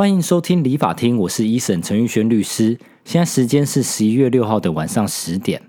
欢迎收听理法厅，我是一审陈玉轩律师。现在时间是十一月六号的晚上十点。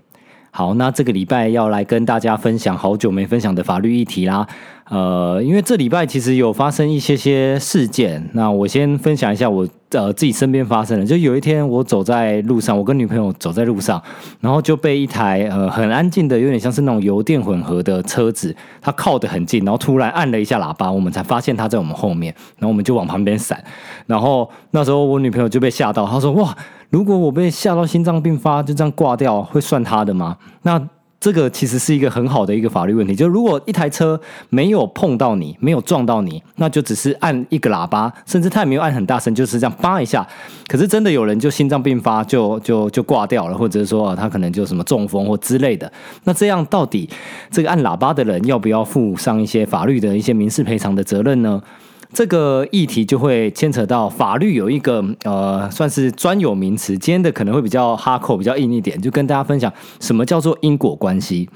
好，那这个礼拜要来跟大家分享好久没分享的法律议题啦。呃，因为这礼拜其实有发生一些些事件，那我先分享一下我呃自己身边发生的。就有一天我走在路上，我跟女朋友走在路上，然后就被一台呃很安静的，有点像是那种油电混合的车子，它靠得很近，然后突然按了一下喇叭，我们才发现它在我们后面，然后我们就往旁边闪。然后那时候我女朋友就被吓到，她说：“哇，如果我被吓到心脏病发，就这样挂掉，会算他的吗？”那这个其实是一个很好的一个法律问题，就如果一台车没有碰到你，没有撞到你，那就只是按一个喇叭，甚至他也没有按很大声，就是这样叭一下。可是真的有人就心脏病发，就就就挂掉了，或者是说他可能就什么中风或之类的。那这样到底这个按喇叭的人要不要负上一些法律的一些民事赔偿的责任呢？这个议题就会牵扯到法律有一个呃，算是专有名词。今天的可能会比较哈扣，比较硬一点，就跟大家分享什么叫做因果关系。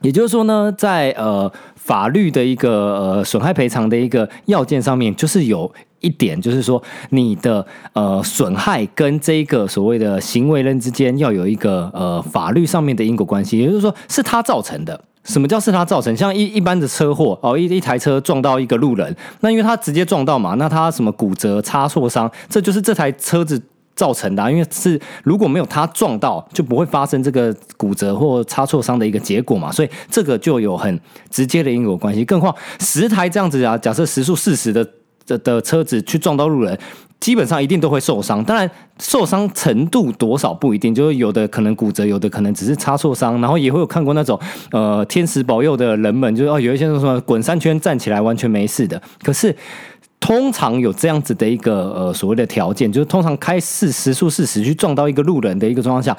也就是说呢，在呃法律的一个呃损害赔偿的一个要件上面，就是有一点，就是说你的呃损害跟这个所谓的行为人之间要有一个呃法律上面的因果关系，也就是说是他造成的。什么叫是他造成？像一一般的车祸哦，一一台车撞到一个路人，那因为他直接撞到嘛，那他什么骨折、擦挫伤，这就是这台车子造成的。因为是如果没有他撞到，就不会发生这个骨折或擦挫伤的一个结果嘛，所以这个就有很直接的因果关系。更何况十台这样子啊，假设时速四十的的的车子去撞到路人。基本上一定都会受伤，当然受伤程度多少不一定，就是有的可能骨折，有的可能只是擦挫伤，然后也会有看过那种呃天使保佑的人们，就是哦有一些说什么滚三圈站起来完全没事的。可是通常有这样子的一个呃所谓的条件，就是通常开四十速四十去撞到一个路人的一个状况下，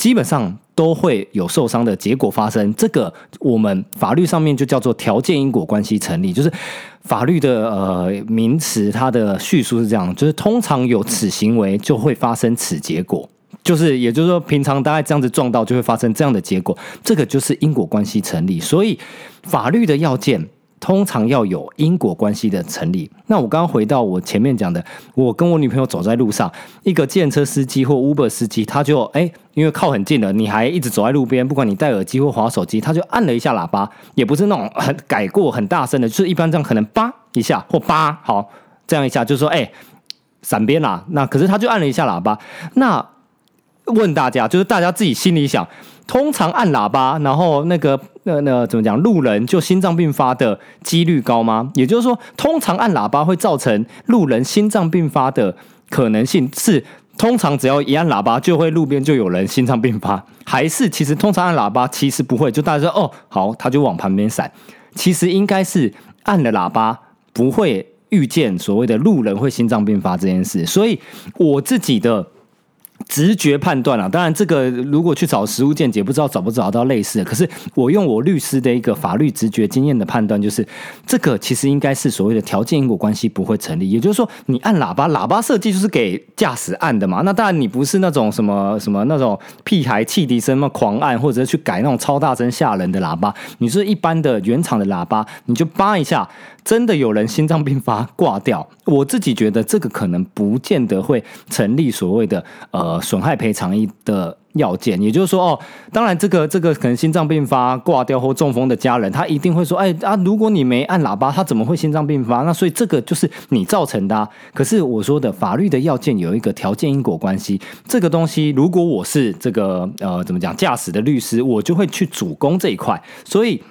基本上都会有受伤的结果发生。这个我们法律上面就叫做条件因果关系成立，就是。法律的呃名词，它的叙述是这样，就是通常有此行为就会发生此结果，就是也就是说，平常大概这样子撞到就会发生这样的结果，这个就是因果关系成立。所以法律的要件。通常要有因果关系的成立。那我刚刚回到我前面讲的，我跟我女朋友走在路上，一个电车司机或 Uber 司机，他就哎，因为靠很近了，你还一直走在路边，不管你戴耳机或滑手机，他就按了一下喇叭，也不是那种很改过很大声的，就是一般这样可能叭一下或叭好这样一下，就说哎闪边啦。那可是他就按了一下喇叭。那问大家，就是大家自己心里想。通常按喇叭，然后那个那那怎么讲？路人就心脏病发的几率高吗？也就是说，通常按喇叭会造成路人心脏病发的可能性是，通常只要一按喇叭就会路边就有人心脏病发，还是其实通常按喇叭其实不会？就大家说哦好，他就往旁边闪，其实应该是按了喇叭不会遇见所谓的路人会心脏病发这件事，所以我自己的。直觉判断啊，当然这个如果去找实物见解，不知道找不找到类似的。可是我用我律师的一个法律直觉经验的判断，就是这个其实应该是所谓的条件因果关系不会成立。也就是说，你按喇叭，喇叭设计就是给驾驶按的嘛。那当然你不是那种什么什么那种屁孩汽笛声嘛狂按，或者去改那种超大声吓人的喇叭。你是一般的原厂的喇叭，你就叭一下。真的有人心脏病发挂掉，我自己觉得这个可能不见得会成立所谓的呃损害赔偿一的要件。也就是说，哦，当然这个这个可能心脏病发挂掉或中风的家人，他一定会说，哎啊，如果你没按喇叭，他怎么会心脏病发？那所以这个就是你造成的。可是我说的法律的要件有一个条件因果关系，这个东西如果我是这个呃怎么讲驾驶的律师，我就会去主攻这一块，所以。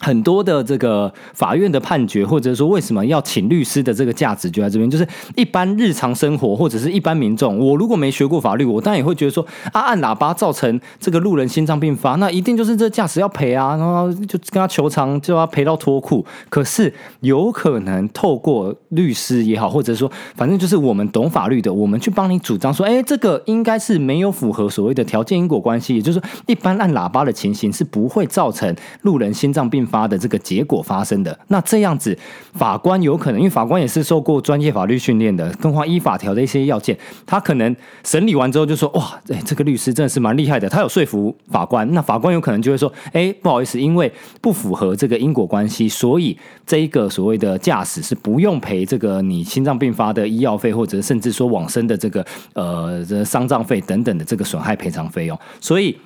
很多的这个法院的判决，或者说为什么要请律师的这个价值就在这边，就是一般日常生活或者是一般民众，我如果没学过法律，我当然也会觉得说，啊，按喇叭造成这个路人心脏病发，那一定就是这驾驶要赔啊，然后就跟他求偿，就要赔到脱裤。可是有可能透过律师也好，或者说反正就是我们懂法律的，我们去帮你主张说，哎，这个应该是没有符合所谓的条件因果关系，也就是说，一般按喇叭的情形是不会造成路人心脏病。发的这个结果发生的。那这样子，法官有可能，因为法官也是受过专业法律训练的，更何况依法条的一些要件，他可能审理完之后就说：“哇，哎，这个律师真的是蛮厉害的，他有说服法官。”那法官有可能就会说：“哎，不好意思，因为不符合这个因果关系，所以这一个所谓的驾驶是不用赔这个你心脏病发的医药费，或者甚至说往生的这个呃这丧葬费等等的这个损害赔偿费用。”所以。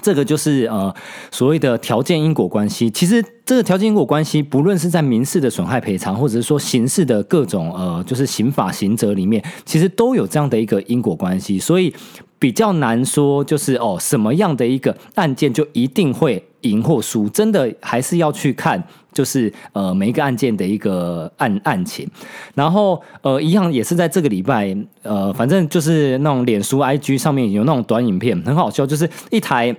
这个就是呃所谓的条件因果关系。其实这个条件因果关系，不论是在民事的损害赔偿，或者是说刑事的各种呃就是刑法刑责里面，其实都有这样的一个因果关系。所以比较难说，就是哦什么样的一个案件就一定会赢或输，真的还是要去看，就是呃每一个案件的一个案案情。然后呃一样也是在这个礼拜，呃反正就是那种脸书 IG 上面有那种短影片，很好笑，就是一台。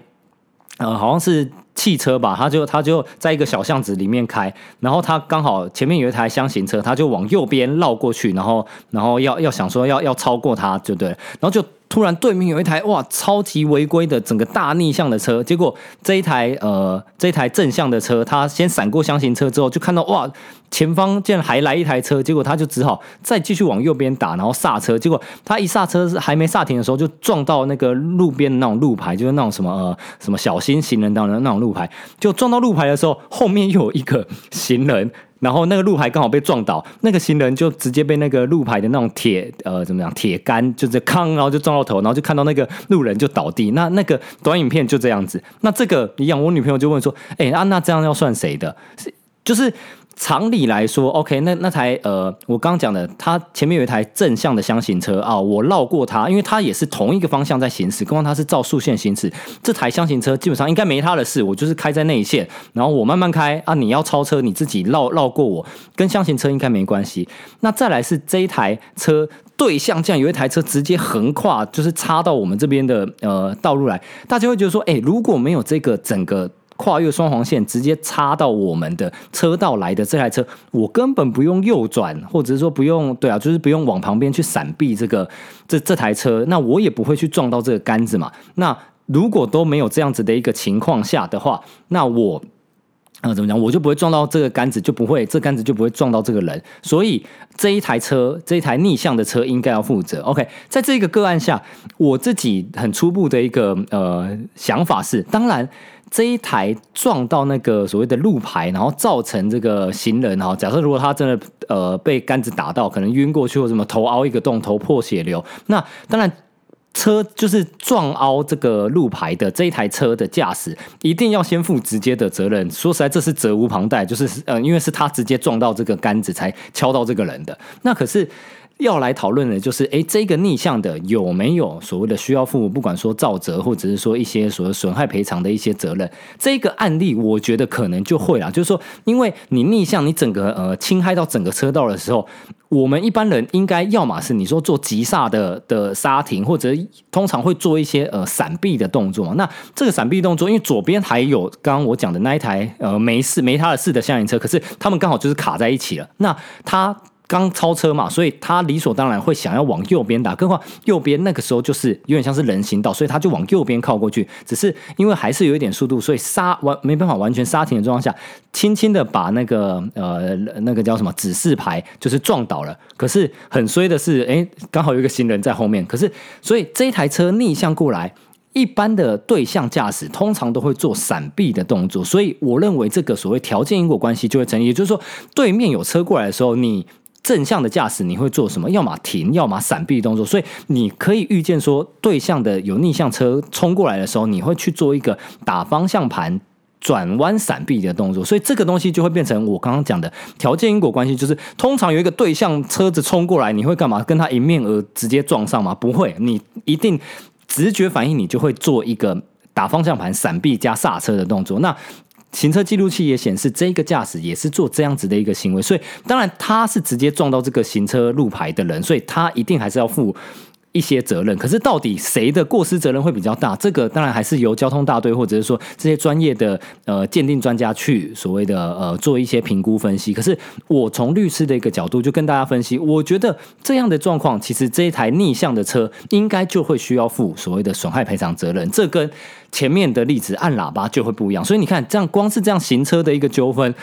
呃，好像是汽车吧，他就他就在一个小巷子里面开，然后他刚好前面有一台箱型车，他就往右边绕过去，然后然后要要想说要要超过他，就对，然后就。突然对面有一台哇超级违规的整个大逆向的车，结果这一台呃这一台正向的车，他先闪过箱型车之后，就看到哇前方竟然还来一台车，结果他就只好再继续往右边打，然后刹车，结果他一刹车是还没刹停的时候，就撞到那个路边的那种路牌，就是那种什么呃什么小心行人的那种路牌，就撞到路牌的时候，后面又有一个行人。然后那个路牌刚好被撞倒，那个行人就直接被那个路牌的那种铁呃怎么样铁杆就是康，然后就撞到头，然后就看到那个路人就倒地。那那个短影片就这样子。那这个一样，我女朋友就问说：“哎，啊，那这样要算谁的？是就是。”常理来说，OK，那那台呃，我刚刚讲的，它前面有一台正向的箱型车啊，我绕过它，因为它也是同一个方向在行驶，刚刚它是照速线行驶，这台箱型车基本上应该没它的事，我就是开在内线，然后我慢慢开啊，你要超车，你自己绕绕过我，跟箱型车应该没关系。那再来是这一台车对向，这样有一台车直接横跨，就是插到我们这边的呃道路来，大家会觉得说，哎，如果没有这个整个。跨越双黄线，直接插到我们的车道来的这台车，我根本不用右转，或者是说不用，对啊，就是不用往旁边去闪避这个这这台车，那我也不会去撞到这个杆子嘛。那如果都没有这样子的一个情况下的话，那我呃怎么讲，我就不会撞到这个杆子，就不会这杆子就不会撞到这个人。所以这一台车，这一台逆向的车应该要负责。OK，在这个个案下，我自己很初步的一个呃想法是，当然。这一台撞到那个所谓的路牌，然后造成这个行人哈，假设如果他真的呃被杆子打到，可能晕过去或什么头凹一个洞，头破血流，那当然车就是撞凹这个路牌的这一台车的驾驶一定要先负直接的责任。说实在，这是责无旁贷，就是呃，因为是他直接撞到这个杆子才敲到这个人的。那可是。要来讨论的，就是哎，这个逆向的有没有所谓的需要负，不管说造责，或者是说一些所谓损害赔偿的一些责任。这个案例，我觉得可能就会啦，就是说，因为你逆向，你整个呃侵害到整个车道的时候，我们一般人应该要么是你说做急刹的的刹停，或者通常会做一些呃闪避的动作。那这个闪避动作，因为左边还有刚刚我讲的那一台呃没事没他的事的厢型车，可是他们刚好就是卡在一起了。那他。刚超车嘛，所以他理所当然会想要往右边打，更何况右边那个时候就是有点像是人行道，所以他就往右边靠过去。只是因为还是有一点速度，所以刹完没办法完全刹停的状况下，轻轻的把那个呃那个叫什么指示牌就是撞倒了。可是很衰的是，哎，刚好有一个行人在后面。可是所以这台车逆向过来，一般的对向驾驶通常都会做闪避的动作。所以我认为这个所谓条件因果关系就会成立，也就是说，对面有车过来的时候，你。正向的驾驶你会做什么？要么停，要么闪避动作。所以你可以预见说，对向的有逆向车冲过来的时候，你会去做一个打方向盘、转弯、闪避的动作。所以这个东西就会变成我刚刚讲的条件因果关系，就是通常有一个对向车子冲过来，你会干嘛？跟他迎面而直接撞上吗？不会，你一定直觉反应，你就会做一个打方向盘、闪避加刹车的动作。那行车记录器也显示，这个驾驶也是做这样子的一个行为，所以当然他是直接撞到这个行车路牌的人，所以他一定还是要负一些责任，可是到底谁的过失责任会比较大？这个当然还是由交通大队或者是说这些专业的呃鉴定专家去所谓的呃做一些评估分析。可是我从律师的一个角度就跟大家分析，我觉得这样的状况，其实这一台逆向的车应该就会需要负所谓的损害赔偿责任。这跟前面的例子按喇叭就会不一样。所以你看，这样光是这样行车的一个纠纷。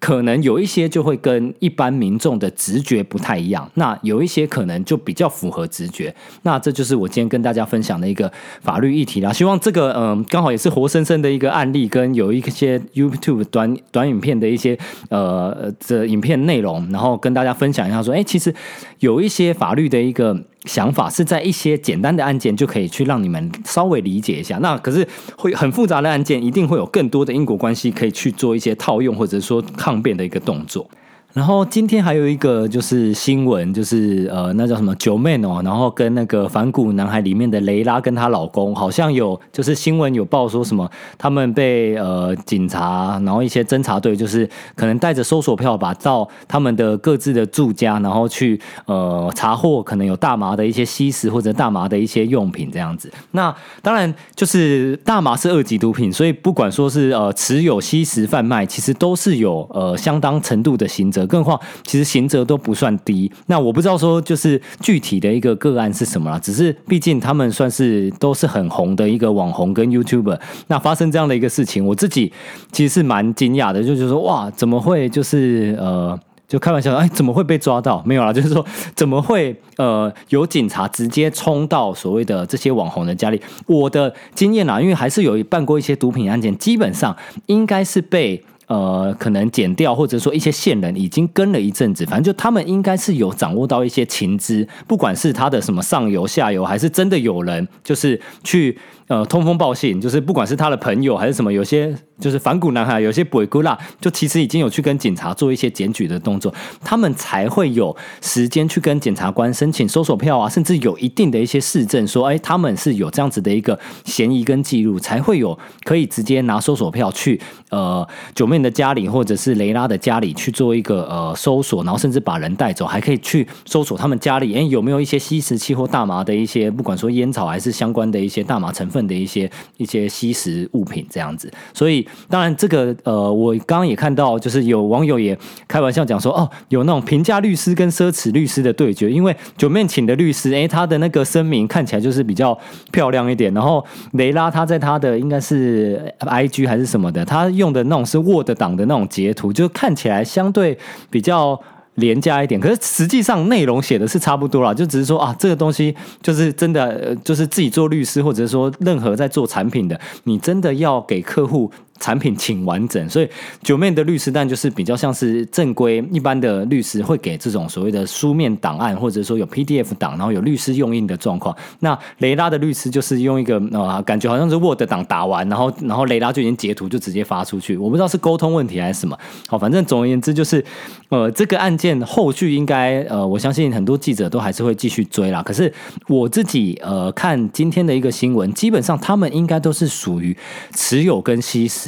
可能有一些就会跟一般民众的直觉不太一样，那有一些可能就比较符合直觉。那这就是我今天跟大家分享的一个法律议题啦。希望这个嗯，刚好也是活生生的一个案例，跟有一些 YouTube 短短影片的一些呃的影片内容，然后跟大家分享一下，说，哎，其实有一些法律的一个。想法是在一些简单的案件就可以去让你们稍微理解一下，那可是会很复杂的案件，一定会有更多的因果关系可以去做一些套用或者说抗辩的一个动作。然后今天还有一个就是新闻，就是呃，那叫什么九妹哦，然后跟那个反骨男孩里面的雷拉跟她老公，好像有就是新闻有报说什么，他们被呃警察，然后一些侦查队，就是可能带着搜索票吧，到他们的各自的住家，然后去呃查获可能有大麻的一些吸食或者大麻的一些用品这样子。那当然就是大麻是二级毒品，所以不管说是呃持有、吸食、贩卖，其实都是有呃相当程度的刑更何况，其实刑责都不算低。那我不知道说，就是具体的一个个案是什么啦。只是毕竟他们算是都是很红的一个网红跟 YouTuber。那发生这样的一个事情，我自己其实是蛮惊讶的，就是说哇，怎么会就是呃，就开玩笑，哎，怎么会被抓到？没有啦，就是说怎么会呃有警察直接冲到所谓的这些网红的家里？我的经验啊，因为还是有办过一些毒品案件，基本上应该是被。呃，可能剪掉，或者说一些线人已经跟了一阵子，反正就他们应该是有掌握到一些情资，不管是他的什么上游、下游，还是真的有人就是去。呃，通风报信，就是不管是他的朋友还是什么，有些就是反骨男孩，有些鬼姑啦，就其实已经有去跟警察做一些检举的动作，他们才会有时间去跟检察官申请搜索票啊，甚至有一定的一些市政说，哎，他们是有这样子的一个嫌疑跟记录，才会有可以直接拿搜索票去呃九妹的家里或者是雷拉的家里去做一个呃搜索，然后甚至把人带走，还可以去搜索他们家里，哎，有没有一些吸食器或大麻的一些，不管说烟草还是相关的一些大麻成分。的一些一些吸食物品这样子，所以当然这个呃，我刚刚也看到，就是有网友也开玩笑讲说，哦，有那种平价律师跟奢侈律师的对决，因为九面请的律师，哎，他的那个声明看起来就是比较漂亮一点，然后雷拉他在他的应该是 I G 还是什么的，他用的那种是 Word 档的那种截图，就看起来相对比较。廉价一点，可是实际上内容写的是差不多啦，就只是说啊，这个东西就是真的，就是自己做律师，或者说任何在做产品的，你真的要给客户。产品请完整，所以九面的律师但就是比较像是正规一般的律师会给这种所谓的书面档案，或者说有 PDF 档，然后有律师用印的状况。那雷拉的律师就是用一个啊，感觉好像是 Word 档打完，然后然后雷拉就已经截图就直接发出去。我不知道是沟通问题还是什么。好，反正总而言之就是，呃，这个案件后续应该呃，我相信很多记者都还是会继续追啦。可是我自己呃看今天的一个新闻，基本上他们应该都是属于持有跟吸食。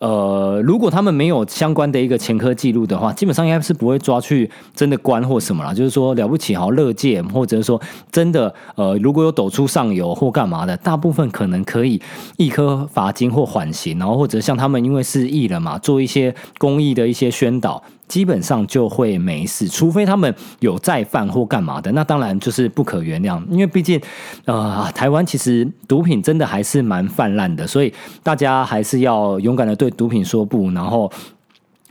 呃，如果他们没有相关的一个前科记录的话，基本上应该是不会抓去真的关或什么了。就是说了不起，好乐见，或者说真的，呃，如果有抖出上游或干嘛的，大部分可能可以一颗罚金或缓刑，然后或者像他们因为是艺人嘛，做一些公益的一些宣导。基本上就会没事，除非他们有再犯或干嘛的，那当然就是不可原谅。因为毕竟，呃，台湾其实毒品真的还是蛮泛滥的，所以大家还是要勇敢的对毒品说不，然后。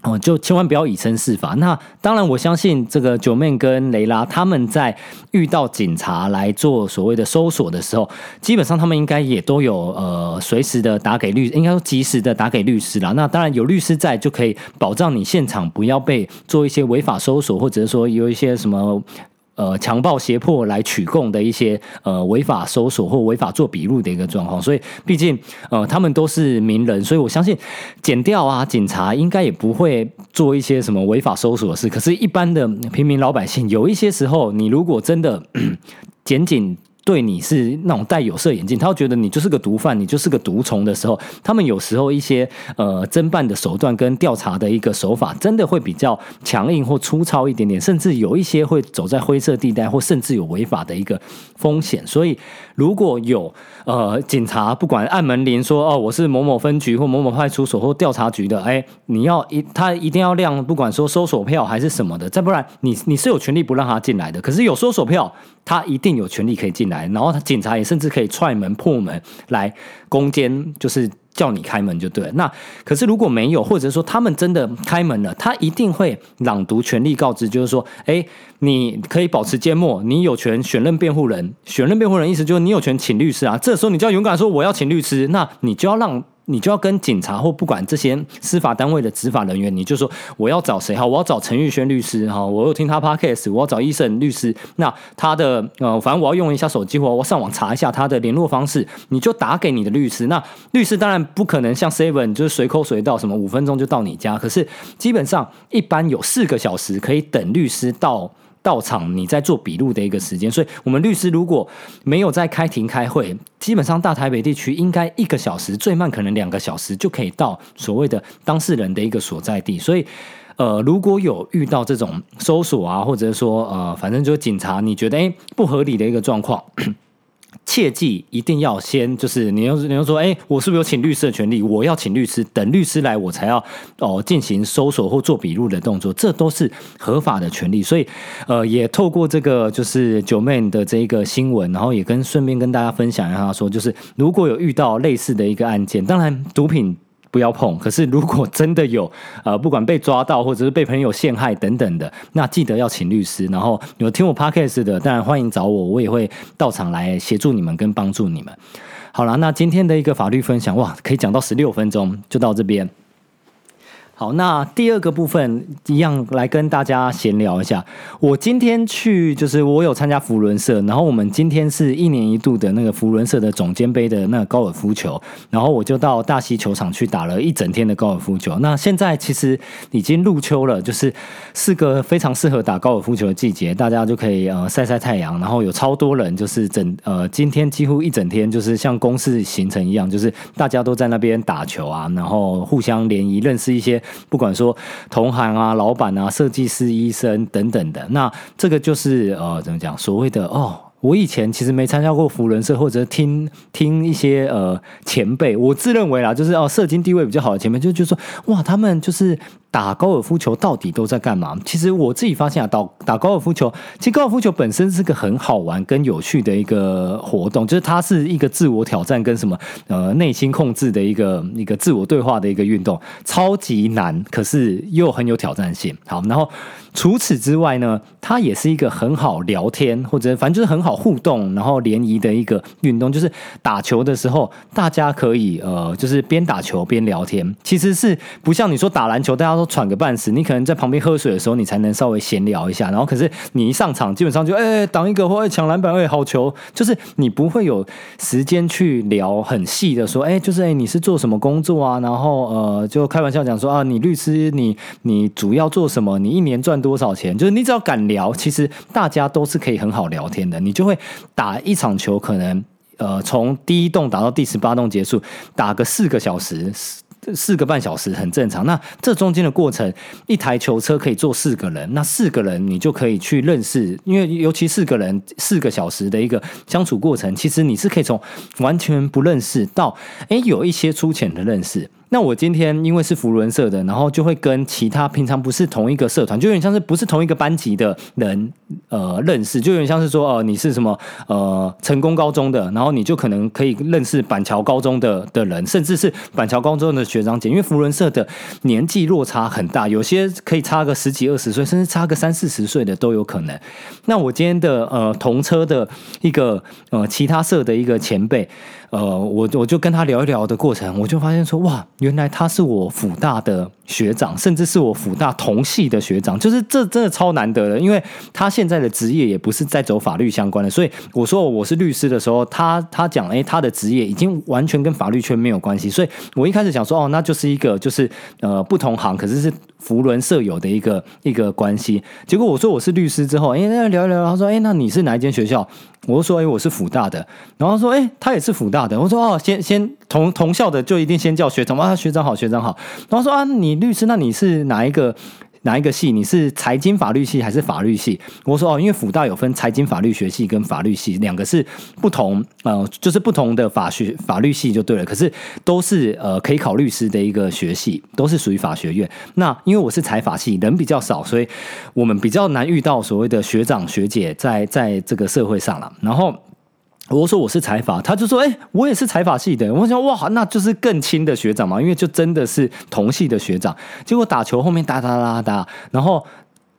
哦，就千万不要以身试法。那当然，我相信这个九妹跟雷拉他们在遇到警察来做所谓的搜索的时候，基本上他们应该也都有呃随时的打给律，应该说及时的打给律师啦。那当然有律师在，就可以保障你现场不要被做一些违法搜索，或者说有一些什么。呃，强暴胁迫来取供的一些呃违法搜索或违法做笔录的一个状况，所以毕竟呃他们都是名人，所以我相信剪掉啊警察应该也不会做一些什么违法搜索的事。可是，一般的平民老百姓，有一些时候，你如果真的 检警。对你是那种戴有色眼镜，他会觉得你就是个毒贩，你就是个毒虫的时候，他们有时候一些呃侦办的手段跟调查的一个手法，真的会比较强硬或粗糙一点点，甚至有一些会走在灰色地带，或甚至有违法的一个风险。所以，如果有呃警察不管按门铃说哦，我是某某分局或某某派出所或调查局的，哎，你要一他一定要亮，不管说搜索票还是什么的，再不然你你是有权利不让他进来的。可是有搜索票，他一定有权利可以进来，然后他警察也甚至可以踹门破门来攻坚，就是叫你开门就对。那可是如果没有，或者说他们真的开门了，他一定会朗读权利告知，就是说，哎，你可以保持缄默，你有权选任辩护人，选任辩护人意思就是你有权请律师啊。这时候你就要勇敢说我要请律师，那你就要让。你就要跟警察或不管这些司法单位的执法人员，你就说我要找谁哈？我要找陈玉轩律师哈，我有听他 podcast，我要找医生律师。那他的呃，反正我要用一下手机或我上网查一下他的联络方式，你就打给你的律师。那律师当然不可能像 seven 就是随口随到，什么五分钟就到你家。可是基本上一般有四个小时可以等律师到。到场，你在做笔录的一个时间，所以我们律师如果没有在开庭开会，基本上大台北地区应该一个小时，最慢可能两个小时就可以到所谓的当事人的一个所在地。所以，呃，如果有遇到这种搜索啊，或者说呃，反正就是警察，你觉得诶不合理的一个状况。切记一定要先，就是你要你要说，哎，我是不是有请律师的权利？我要请律师，等律师来，我才要哦进行搜索或做笔录的动作，这都是合法的权利。所以，呃，也透过这个就是九妹的这一个新闻，然后也跟顺便跟大家分享一下，说就是如果有遇到类似的一个案件，当然毒品。不要碰。可是如果真的有 呃，不管被抓到或者是被朋友陷害等等的，那记得要请律师。然后有听我 podcast 的，当然欢迎找我，我也会到场来协助你们跟帮助你们。好了，那今天的一个法律分享，哇，可以讲到十六分钟，就到这边。好，那第二个部分一样来跟大家闲聊一下。我今天去，就是我有参加福伦社，然后我们今天是一年一度的那个福伦社的总监杯的那个高尔夫球，然后我就到大溪球场去打了一整天的高尔夫球。那现在其实已经入秋了，就是是个非常适合打高尔夫球的季节，大家就可以呃晒晒太阳，然后有超多人，就是整呃今天几乎一整天就是像公司行程一样，就是大家都在那边打球啊，然后互相联谊，认识一些。不管说同行啊、老板啊、设计师、医生等等的，那这个就是呃，怎么讲？所谓的哦，我以前其实没参加过福伦社，或者听听一些呃前辈，我自认为啦，就是哦，社经地位比较好的前辈，就就说哇，他们就是。打高尔夫球到底都在干嘛？其实我自己发现啊，打打高尔夫球，其实高尔夫球本身是个很好玩跟有趣的一个活动，就是它是一个自我挑战跟什么呃内心控制的一个一个自我对话的一个运动，超级难，可是又很有挑战性。好，然后除此之外呢，它也是一个很好聊天或者反正就是很好互动，然后联谊的一个运动。就是打球的时候，大家可以呃，就是边打球边聊天，其实是不像你说打篮球，大家。都喘个半死，你可能在旁边喝水的时候，你才能稍微闲聊一下。然后，可是你一上场，基本上就哎挡一个或抢篮板，哎好球，就是你不会有时间去聊很细的说，哎，就是哎你是做什么工作啊？然后呃，就开玩笑讲说啊，你律师，你你主要做什么？你一年赚多少钱？就是你只要敢聊，其实大家都是可以很好聊天的。你就会打一场球，可能呃从第一洞打到第十八洞结束，打个四个小时。四个半小时很正常。那这中间的过程，一台球车可以坐四个人，那四个人你就可以去认识，因为尤其四个人四个小时的一个相处过程，其实你是可以从完全不认识到，哎，有一些粗浅的认识。那我今天因为是福伦社的，然后就会跟其他平常不是同一个社团，就有点像是不是同一个班级的人，呃，认识，就有点像是说，哦，你是什么，呃，成功高中的，然后你就可能可以认识板桥高中的的人，甚至是板桥高中的学长姐，因为福伦社的年纪落差很大，有些可以差个十几二十岁，甚至差个三四十岁的都有可能。那我今天的呃同车的一个呃其他社的一个前辈。呃，我我就跟他聊一聊的过程，我就发现说，哇，原来他是我辅大的学长，甚至是我辅大同系的学长，就是这真的超难得的，因为他现在的职业也不是在走法律相关的，所以我说我是律师的时候，他他讲，哎，他的职业已经完全跟法律圈没有关系，所以我一开始想说，哦，那就是一个就是呃不同行，可是是福伦舍友的一个一个关系。结果我说我是律师之后，哎，那聊一聊，他说，哎，那你是哪一间学校？我说，哎，我是辅大的。然后说，哎，他也是辅大的。我说，哦，先先同同校的就一定先叫学长啊，学长好，学长好。然后说啊，你律师，那你是哪一个？哪一个系？你是财经法律系还是法律系？我说哦，因为辅大有分财经法律学系跟法律系，两个是不同，呃，就是不同的法学法律系就对了。可是都是呃可以考律师的一个学系，都是属于法学院。那因为我是财法系，人比较少，所以我们比较难遇到所谓的学长学姐在在这个社会上了。然后。我说我是财法，他就说：“哎，我也是财法系的。”我想：“哇，那就是更亲的学长嘛，因为就真的是同系的学长。”结果打球后面哒哒哒哒，然后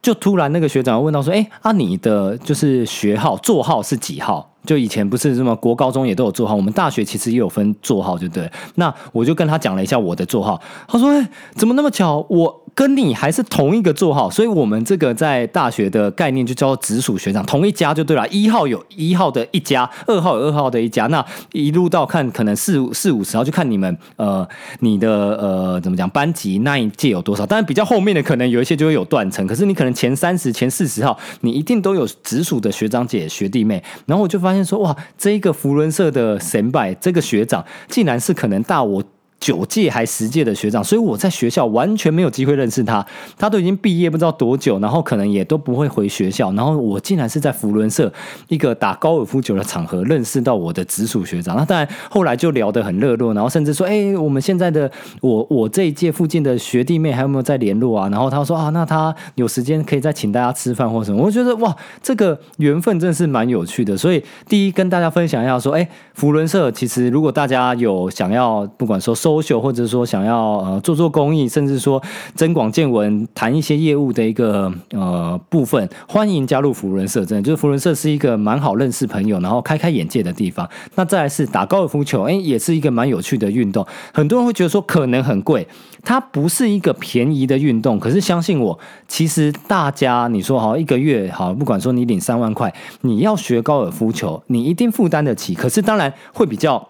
就突然那个学长问到说：“哎，啊，你的就是学号座号是几号？”就以前不是什么国高中也都有座号，我们大学其实也有分座号，就对。那我就跟他讲了一下我的座号，他说：“哎，怎么那么巧？我。”跟你还是同一个座号，所以我们这个在大学的概念就叫做直属学长，同一家就对了。一号有一号的一家，二号有二号的一家，那一路到看可能四四五十号，就看你们呃你的呃怎么讲班级那一届有多少。但是比较后面的可能有一些就会有断层，可是你可能前三十、前四十号，你一定都有直属的学长姐、学弟妹。然后我就发现说，哇，这一个福伦社的神拜，这个学长竟然是可能大我。九届还十届的学长，所以我在学校完全没有机会认识他。他都已经毕业不知道多久，然后可能也都不会回学校。然后我竟然是在福伦社一个打高尔夫球的场合认识到我的直属学长。那当然后来就聊得很热络，然后甚至说：“哎，我们现在的我我这一届附近的学弟妹还有没有在联络啊？”然后他说：“啊，那他有时间可以再请大家吃饭或什么。”我觉得哇，这个缘分真是蛮有趣的。所以第一跟大家分享一下说：“哎，福伦社其实如果大家有想要，不管说。”修修或者说想要呃做做公益，甚至说增广见闻，谈一些业务的一个呃部分，欢迎加入福伦社。真的，就是福伦社是一个蛮好认识朋友，然后开开眼界的地方。那再来是打高尔夫球，哎，也是一个蛮有趣的运动。很多人会觉得说可能很贵，它不是一个便宜的运动。可是相信我，其实大家你说好一个月好，不管说你领三万块，你要学高尔夫球，你一定负担得起。可是当然会比较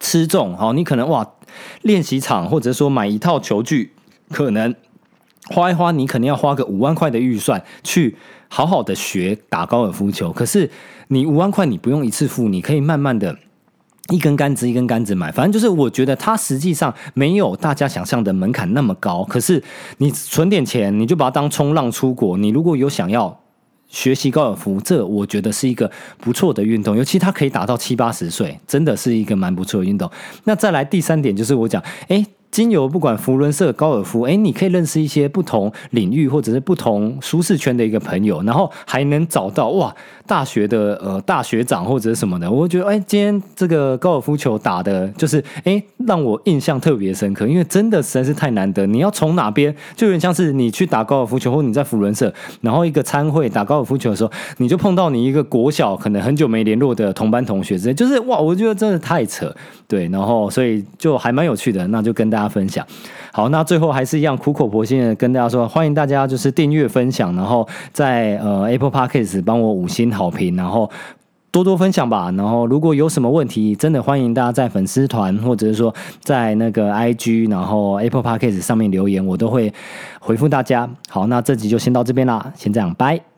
吃重，好，你可能哇。练习场，或者说买一套球具，可能花一花，你肯定要花个五万块的预算去好好的学打高尔夫球。可是你五万块，你不用一次付，你可以慢慢的一根杆子一根杆子买。反正就是我觉得它实际上没有大家想象的门槛那么高。可是你存点钱，你就把它当冲浪出国。你如果有想要。学习高尔夫，这我觉得是一个不错的运动，尤其它可以打到七八十岁，真的是一个蛮不错的运动。那再来第三点就是我讲，诶。经由不管福伦社高尔夫，哎，你可以认识一些不同领域或者是不同舒适圈的一个朋友，然后还能找到哇大学的呃大学长或者什么的，我觉得哎，今天这个高尔夫球打的就是哎让我印象特别深刻，因为真的实在是太难得。你要从哪边，就有点像是你去打高尔夫球，或你在福伦社，然后一个参会打高尔夫球的时候，你就碰到你一个国小可能很久没联络的同班同学之类，就是哇，我觉得真的太扯，对，然后所以就还蛮有趣的，那就跟大大家。分享好，那最后还是一样苦口婆心的跟大家说，欢迎大家就是订阅分享，然后在呃 Apple Podcast 帮我五星好评，然后多多分享吧。然后如果有什么问题，真的欢迎大家在粉丝团或者是说在那个 IG，然后 Apple Podcast 上面留言，我都会回复大家。好，那这集就先到这边啦，先这样，拜。